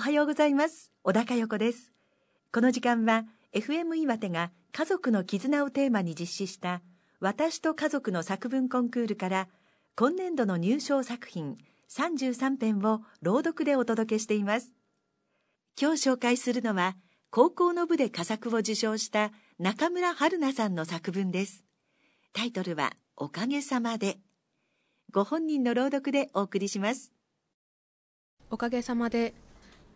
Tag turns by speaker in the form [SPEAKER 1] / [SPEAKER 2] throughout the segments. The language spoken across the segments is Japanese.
[SPEAKER 1] おはようございます。小高横です。この時間は FM 岩手が家族の絆をテーマに実施した私と家族の作文コンクールから今年度の入賞作品33編を朗読でお届けしています。今日紹介するのは高校の部で佳作を受賞した中村春菜さんの作文です。タイトルはおかげさまで。ご本人の朗読でお送りします。
[SPEAKER 2] おかげさまで。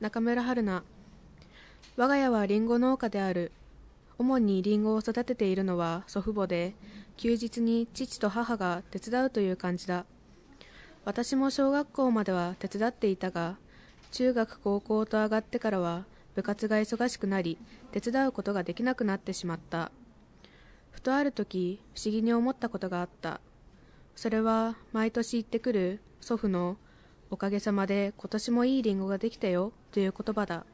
[SPEAKER 2] 中村春菜。我が家はりんご農家である。主にりんごを育てているのは祖父母で休日に父と母が手伝うという感じだ。私も小学校までは手伝っていたが中学高校と上がってからは部活が忙しくなり手伝うことができなくなってしまった。ふとある時不思議に思ったことがあった。それは毎年行ってくる祖父のおかげさまで今年もいいりんごができたよという言葉だ。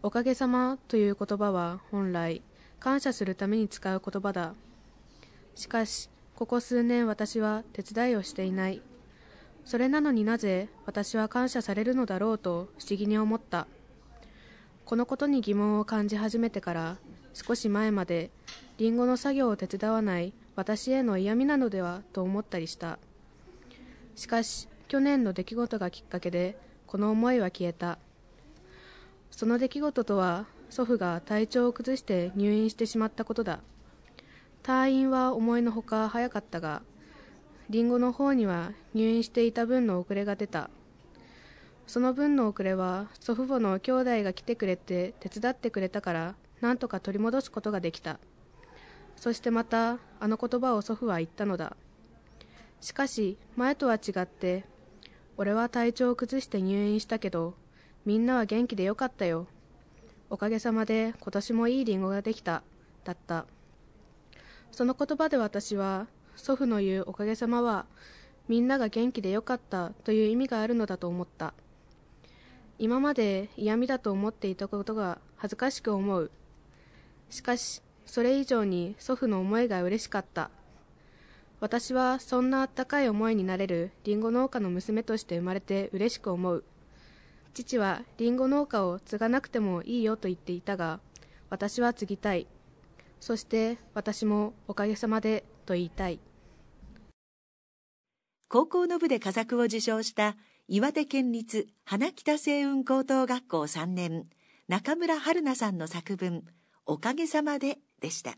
[SPEAKER 2] おかげさまという言葉は本来感謝するために使う言葉だ。しかし、ここ数年私は手伝いをしていない。それなのになぜ私は感謝されるのだろうと不思議に思った。このことに疑問を感じ始めてから少し前までりんごの作業を手伝わない私への嫌味なのではと思ったりした。しかし去年の出来事がきっかけでこの思いは消えた。その出来事とは祖父が体調を崩して入院してしまったことだ。退院は思いのほか早かったがりんごの方には入院していた分の遅れが出た。その分の遅れは祖父母の兄弟が来てくれて手伝ってくれたからなんとか取り戻すことができた。そしてまたあの言葉を祖父は言ったのだ。しかし前とは違って俺は体調を崩して入院したけど、みんなは元気でよかったよ。おかげさまで今年もいいリンゴができた。だった。その言葉で私は、祖父の言うおかげさまは、みんなが元気でよかったという意味があるのだと思った。今まで嫌味だと思っていたことが恥ずかしく思う。しかし、それ以上に祖父の思いが嬉しかった。私はそんなあったかい思いになれるりんご農家の娘として生まれて嬉しく思う。父はりんご農家を継がなくてもいいよと言っていたが私は継ぎたい。そして私もおかげさまでと言いたい。
[SPEAKER 1] 高校の部で佳作を受賞した岩手県立花北星雲高等学校3年中村春菜さんの作文「おかげさまで」でした。